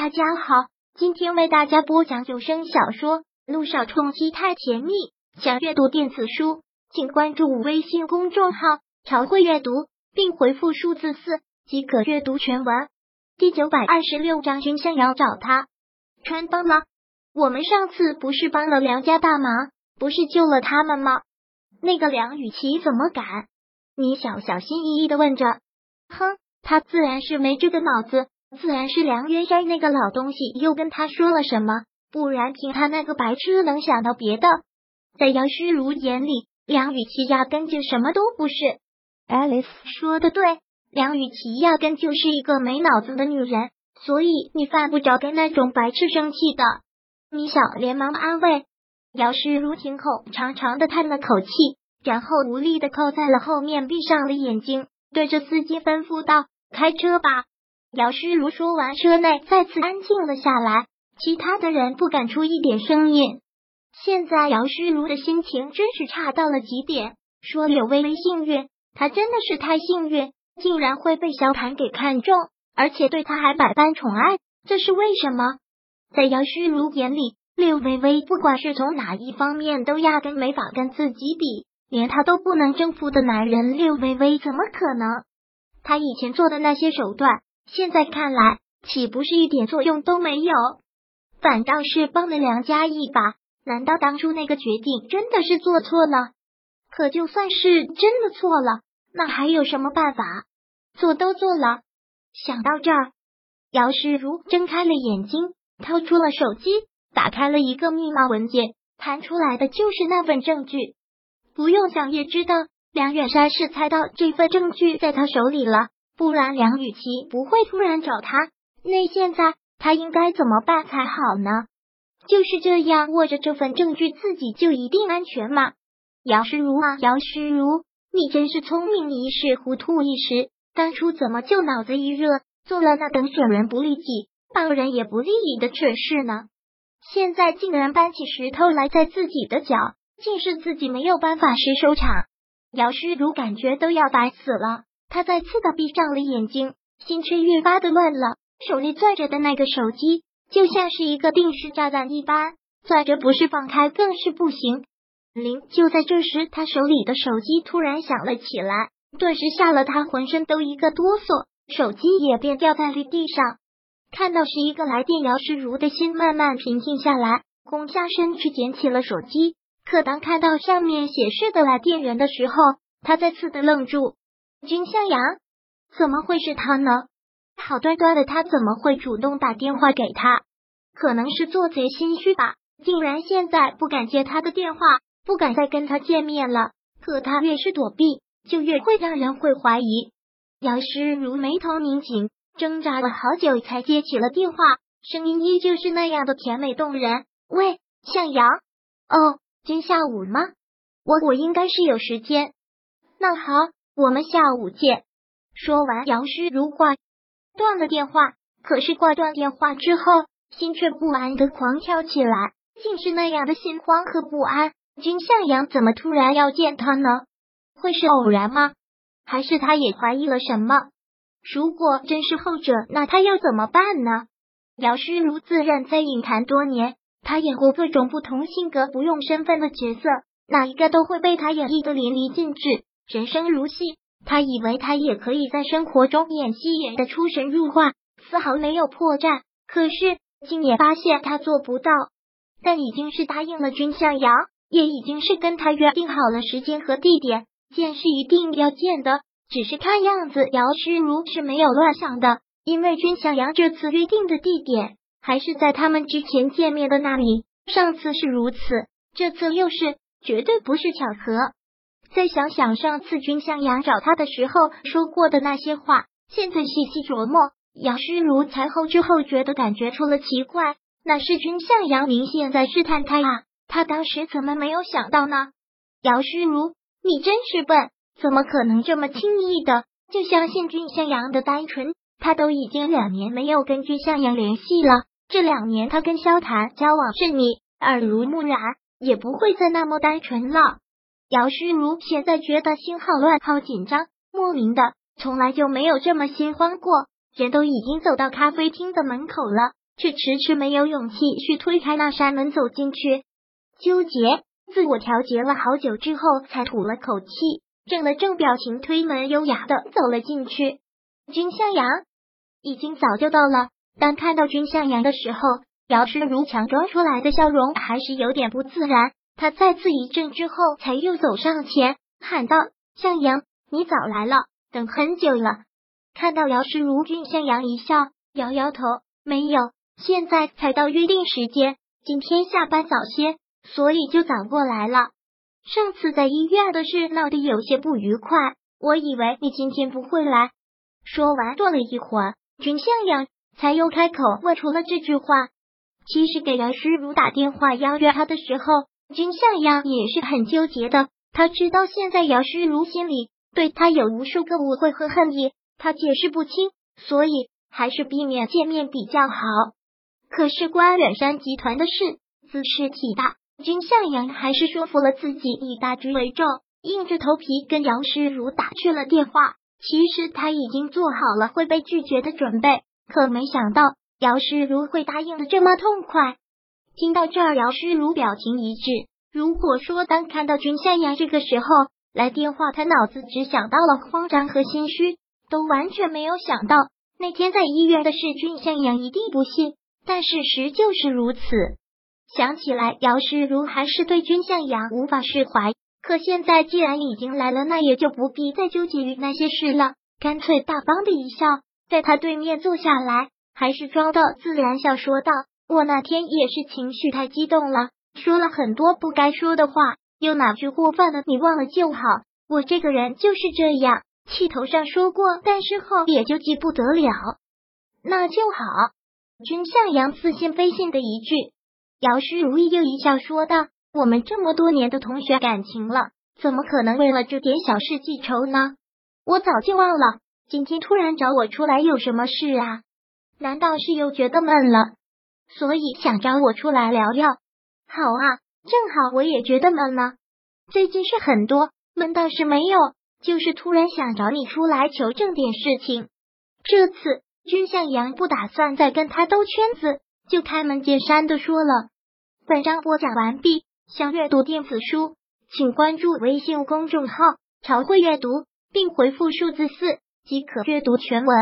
大家好，今天为大家播讲有声小说《路上冲击太甜蜜》。想阅读电子书，请关注微信公众号“朝会阅读”，并回复数字四即可阅读全文。第九百二十六章，君向阳找他，穿帮了。我们上次不是帮了梁家大忙，不是救了他们吗？那个梁雨琪怎么敢？你小小心翼翼的问着。哼，他自然是没这个脑子。自然是梁渊山那个老东西又跟他说了什么，不然凭他那个白痴能想到别的？在姚诗如眼里，梁雨琪压根就什么都不是。Alice 说的对，梁雨琪压根就是一个没脑子的女人，所以你犯不着跟那种白痴生气的。米小连忙安慰姚诗如，听后长长的叹了口气，然后无力的靠在了后面，闭上了眼睛，对着司机吩咐道：“开车吧。”姚诗如说完，车内再次安静了下来，其他的人不敢出一点声音。现在姚诗如的心情真是差到了极点。说柳微微幸运，她真的是太幸运，竟然会被萧谈给看中，而且对他还百般宠爱，这是为什么？在姚诗如眼里，柳微微不管是从哪一方面，都压根没法跟自己比，连他都不能征服的男人，柳微微怎么可能？他以前做的那些手段。现在看来，岂不是一点作用都没有，反倒是帮了梁家一把？难道当初那个决定真的是做错了？可就算是真的错了，那还有什么办法？做都做了。想到这儿，姚诗如睁开了眼睛，掏出了手机，打开了一个密码文件，弹出来的就是那份证据。不用想也知道，梁远山是猜到这份证据在他手里了。不然梁雨琪不会突然找他。那现在他应该怎么办才好呢？就是这样握着这份证据，自己就一定安全吗？姚诗如啊，姚诗如，你真是聪明一世糊涂一时。当初怎么就脑子一热，做了那等损人不利己、帮人也不利己的蠢事呢？现在竟然搬起石头来在自己的脚，竟是自己没有办法时收场。姚诗如感觉都要白死了。他再次的闭上了眼睛，心却越发的乱了。手里攥着的那个手机，就像是一个定时炸弹一般，攥着不是放开更是不行。铃！就在这时，他手里的手机突然响了起来，顿时吓了他浑身都一个哆嗦，手机也便掉在了地上。看到是一个来电，姚诗如的心慢慢平静下来，弓下身去捡起了手机。可当看到上面显示的来电人的时候，他再次的愣住。君向阳，怎么会是他呢？好端端的他怎么会主动打电话给他？可能是做贼心虚吧，竟然现在不敢接他的电话，不敢再跟他见面了。可他越是躲避，就越会让人会怀疑。姚诗如眉头拧紧，挣扎了好久才接起了电话，声音依旧是那样的甜美动人。喂，向阳，哦，今下午吗？我我应该是有时间。那好。我们下午见。说完，姚诗如挂断了电话。可是挂断电话之后，心却不安的狂跳起来，竟是那样的心慌和不安。君向阳怎么突然要见他呢？会是偶然吗？还是他也怀疑了什么？如果真是后者，那他要怎么办呢？姚诗如自认在影坛多年，他演过各种不同性格、不用身份的角色，哪一个都会被他演绎的淋漓尽致。人生如戏，他以为他也可以在生活中演戏演的出神入化，丝毫没有破绽。可是竟也发现他做不到。但已经是答应了君向阳，也已经是跟他约定好了时间和地点，见是一定要见的。只是看样子姚诗如是没有乱想的，因为君向阳这次约定的地点还是在他们之前见面的那里。上次是如此，这次又是，绝对不是巧合。再想想上次君向阳找他的时候说过的那些话，现在细细琢磨，姚诗如才后知后觉的感觉出了奇怪。那是君向阳明显在试探他啊，他当时怎么没有想到呢？姚诗如，你真是笨，怎么可能这么轻易的就相信君向阳的单纯？他都已经两年没有跟君向阳联系了，这两年他跟萧谈交往甚密，耳濡目染，也不会再那么单纯了。姚诗如现在觉得心好乱，好紧张，莫名的，从来就没有这么心慌过。人都已经走到咖啡厅的门口了，却迟迟没有勇气去推开那扇门走进去。纠结，自我调节了好久之后，才吐了口气，正了正表情，推门优雅的走了进去。君向阳已经早就到了，当看到君向阳的时候，姚诗如强装出来的笑容还是有点不自然。他再次一怔之后，才又走上前喊道：“向阳，你早来了，等很久了。”看到姚诗如，君向阳一笑，摇摇头：“没有，现在才到约定时间，今天下班早些。”所以就早过来了。上次在医院的事闹得有些不愉快，我以为你今天不会来。说完，坐了一会儿，君向阳才又开口问出了这句话。其实给姚诗如打电话邀约他的时候，君向阳也是很纠结的。他知道现在姚诗如心里对他有无数个误会和恨意，他解释不清，所以还是避免见面比较好。可是关远山集团的事，自是体大。君向阳还是说服了自己，以大局为重，硬着头皮跟姚诗如打去了电话。其实他已经做好了会被拒绝的准备，可没想到姚诗如会答应的这么痛快。听到这儿，姚诗如表情一滞。如果说当看到君向阳这个时候来电话，他脑子只想到了慌张和心虚，都完全没有想到那天在医院的事，君向阳一定不信。但事实就是如此。想起来，姚诗如还是对君向阳无法释怀。可现在既然已经来了，那也就不必再纠结于那些事了。干脆大方的一笑，在他对面坐下来，还是装的自然笑，说道：“我那天也是情绪太激动了，说了很多不该说的话，有哪句过分了，你忘了就好。我这个人就是这样，气头上说过，但事后也就记不得了。那就好。”君向阳似信非信的一句。姚诗如意又一笑说道：“我们这么多年的同学感情了，怎么可能为了这点小事记仇呢？我早就忘了，今天突然找我出来有什么事啊？难道是又觉得闷了，所以想找我出来聊聊？好啊，正好我也觉得闷呢。最近事很多，闷倒是没有，就是突然想找你出来求证点事情。这次君向阳不打算再跟他兜圈子。”就开门见山的说了。本章播讲完毕，想阅读电子书，请关注微信公众号“朝会阅读”，并回复数字四即可阅读全文。